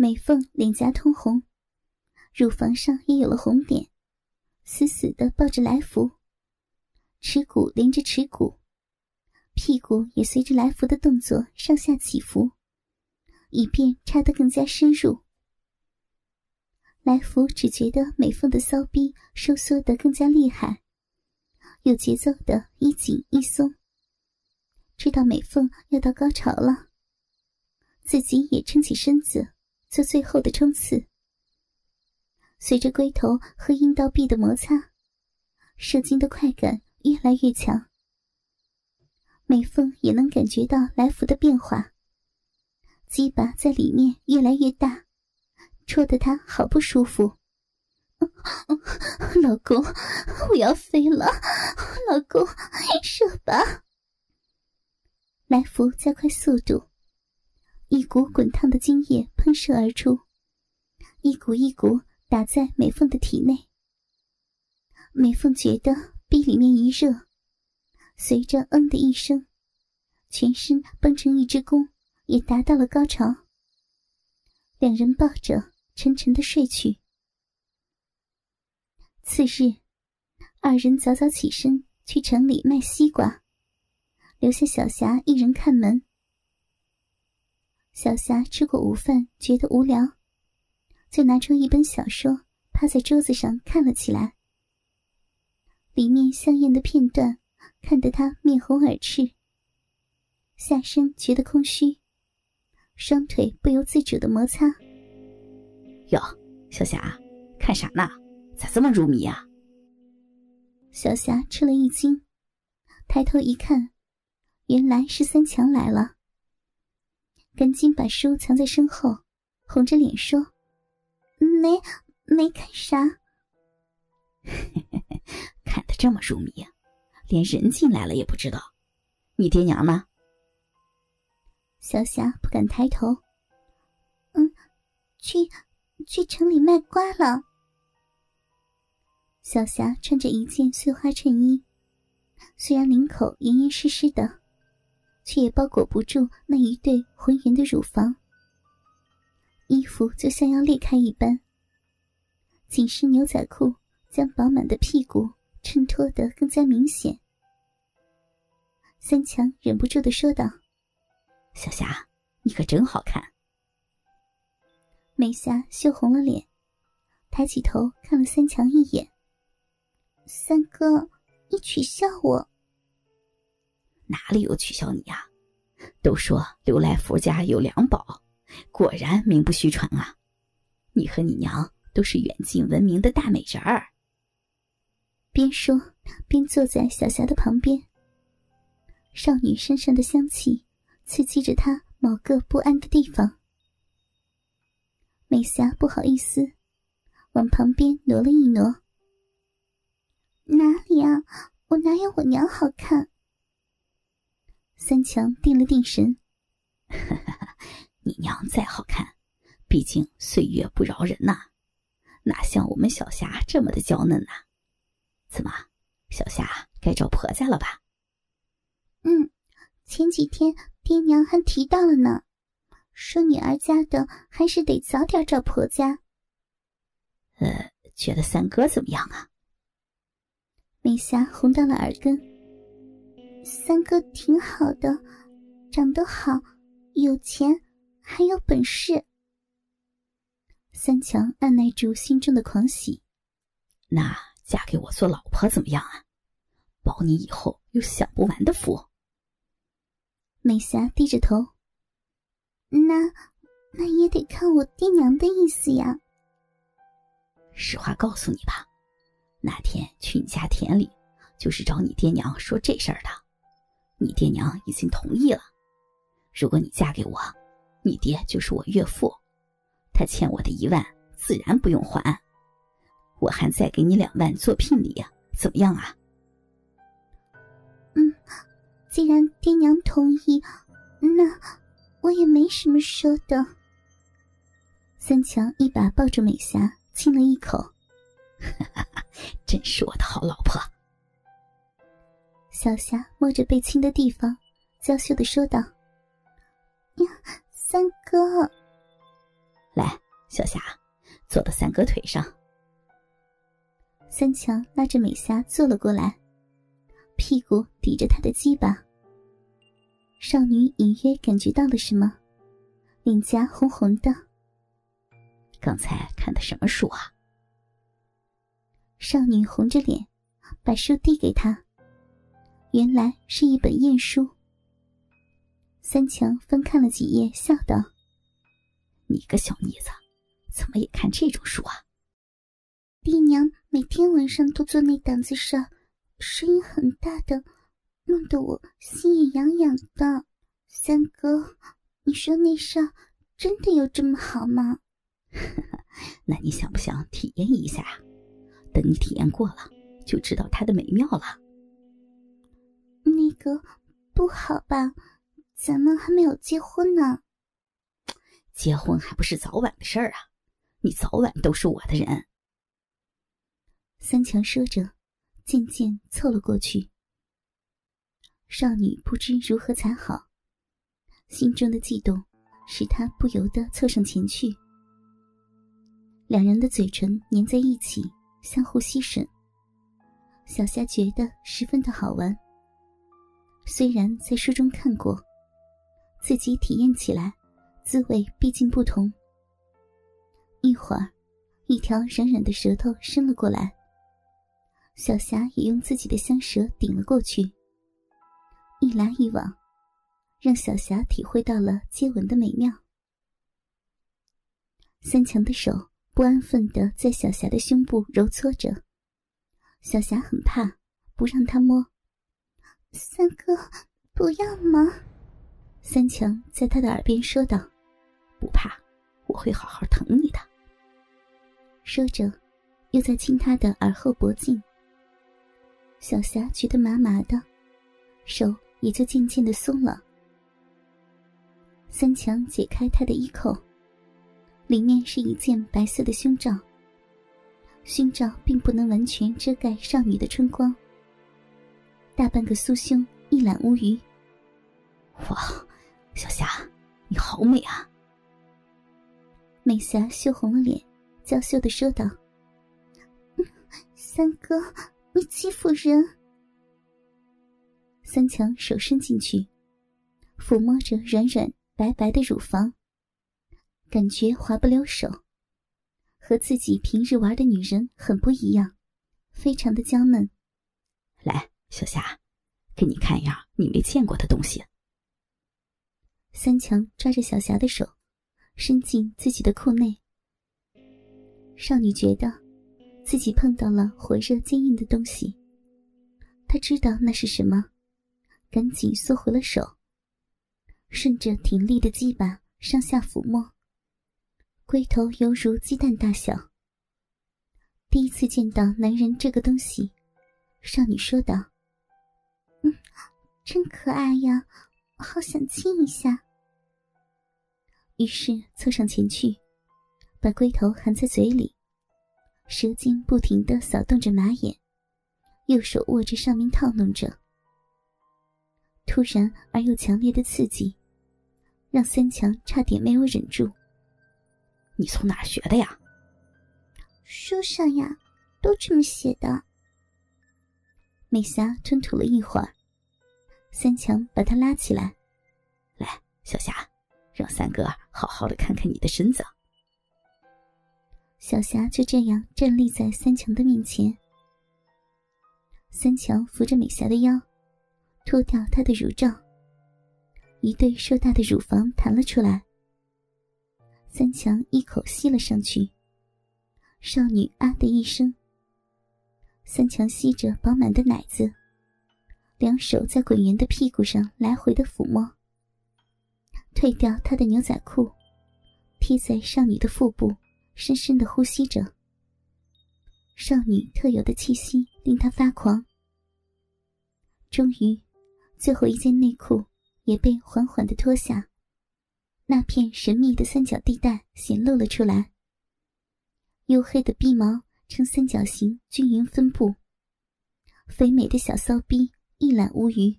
美凤脸颊通红，乳房上也有了红点，死死的抱着来福，耻骨连着耻骨，屁股也随着来福的动作上下起伏，以便插得更加深入。来福只觉得美凤的骚逼收缩得更加厉害，有节奏的一紧一松，知道美凤要到高潮了，自己也撑起身子做最后的冲刺。随着龟头和阴道壁的摩擦，射精的快感越来越强。美凤也能感觉到来福的变化，鸡巴在里面越来越大。戳得他好不舒服，老公，我要飞了，老公，射吧！来福加快速度，一股滚烫的精液喷射而出，一股一股打在美凤的体内。美凤觉得壁里面一热，随着“嗯”的一声，全身绷成一只弓，也达到了高潮。两人抱着。沉沉的睡去。次日，二人早早起身去城里卖西瓜，留下小霞一人看门。小霞吃过午饭，觉得无聊，就拿出一本小说，趴在桌子上看了起来。里面香艳的片段，看得她面红耳赤，下身觉得空虚，双腿不由自主的摩擦。哟，小霞，看啥呢？咋这么入迷啊？小霞吃了一惊，抬头一看，原来是三强来了。赶紧把书藏在身后，红着脸说：“没，没看啥。”看得这么入迷，连人进来了也不知道。你爹娘呢？小霞不敢抬头。嗯，去。去城里卖瓜了。小霞穿着一件碎花衬衣，虽然领口严严实实的，却也包裹不住那一对浑圆的乳房。衣服就像要裂开一般，紧身牛仔裤将饱满的屁股衬托得更加明显。三强忍不住的说道：“小霞，你可真好看。”美霞羞红了脸，抬起头看了三强一眼。三哥，你取笑我？哪里有取笑你呀？都说刘来福家有两宝，果然名不虚传啊！你和你娘都是远近闻名的大美人儿。边说边坐在小霞的旁边。少女身上的香气刺激着她某个不安的地方。美霞不好意思，往旁边挪了一挪。哪里啊？我哪有我娘好看？三强定了定神，你娘再好看，毕竟岁月不饶人呐，哪像我们小霞这么的娇嫩呐？怎么，小霞该找婆家了吧？嗯，前几天爹娘还提到了呢。说女儿家的还是得早点找婆家。呃，觉得三哥怎么样啊？美霞红到了耳根。三哥挺好的，长得好，有钱，还有本事。三强按耐住心中的狂喜。那嫁给我做老婆怎么样啊？保你以后有享不完的福。美霞低着头。那，那也得看我爹娘的意思呀。实话告诉你吧，那天去你家田里，就是找你爹娘说这事儿的。你爹娘已经同意了。如果你嫁给我，你爹就是我岳父，他欠我的一万自然不用还。我还再给你两万做聘礼，怎么样啊？嗯，既然爹娘同意，那。我也没什么说的。三强一把抱住美霞，亲了一口，真是我的好老婆。小霞摸着被亲的地方，娇羞的说道：“呀，三哥，来，小霞，坐到三哥腿上。三强拉着美霞坐了过来，屁股抵着他的鸡巴。少女隐约感觉到了什么，脸颊红红的。刚才看的什么书啊？少女红着脸，把书递给他。原来是一本艳书。三强翻看了几页，笑道：“你个小妮子，怎么也看这种书啊？”爹娘每天晚上都做那档子事，声音很大的，弄得我心也痒痒的。三哥，你说那事真的有这么好吗？那你想不想体验一下？等你体验过了，就知道它的美妙了。哥不好吧？咱们还没有结婚呢。结婚还不是早晚的事儿啊！你早晚都是我的人。三强说着，渐渐凑了过去。少女不知如何才好，心中的悸动使她不由得凑上前去。两人的嘴唇粘在一起，相互吸吮。小夏觉得十分的好玩。虽然在书中看过，自己体验起来，滋味毕竟不同。一会儿，一条软软的舌头伸了过来。小霞也用自己的香舌顶了过去，一来一往，让小霞体会到了接吻的美妙。三强的手不安分的在小霞的胸部揉搓着，小霞很怕，不让他摸。三哥，不要嘛！三强在他的耳边说道：“不怕，我会好好疼你的。”说着，又在亲他的耳后脖颈。小霞觉得麻麻的，手也就渐渐的松了。三强解开他的衣扣，里面是一件白色的胸罩。胸罩并不能完全遮盖少女的春光，大半个酥胸一览无余。哇，小霞，你好美啊！美霞羞红了脸，娇羞的说道：“三哥。”你欺负人！三强手伸进去，抚摸着软软白白的乳房，感觉滑不溜手，和自己平日玩的女人很不一样，非常的娇嫩。来，小霞，给你看一样你没见过的东西。三强抓着小霞的手，伸进自己的裤内。少女觉得。自己碰到了火热坚硬的东西，她知道那是什么，赶紧缩回了手，顺着挺立的鸡巴上下抚摸，龟头犹如鸡蛋大小。第一次见到男人这个东西，少女说道：“，真可爱呀，好想亲一下。”于是凑上前去，把龟头含在嘴里。舌尖不停的扫动着马眼，右手握着上面套弄着。突然而又强烈的刺激，让三强差点没有忍住。你从哪儿学的呀？书上呀，都这么写的。美霞吞吐了一会儿，三强把她拉起来，来，小霞，让三哥好好的看看你的身子。小霞就这样站立在三强的面前。三强扶着美霞的腰，脱掉她的乳罩，一对硕大的乳房弹了出来。三强一口吸了上去，少女啊的一声。三强吸着饱满的奶子，两手在滚圆的屁股上来回的抚摸，褪掉她的牛仔裤，贴在少女的腹部。深深的呼吸着，少女特有的气息令他发狂。终于，最后一件内裤也被缓缓的脱下，那片神秘的三角地带显露了出来。黝黑的鼻毛呈三角形均匀分布，肥美的小骚逼一览无余。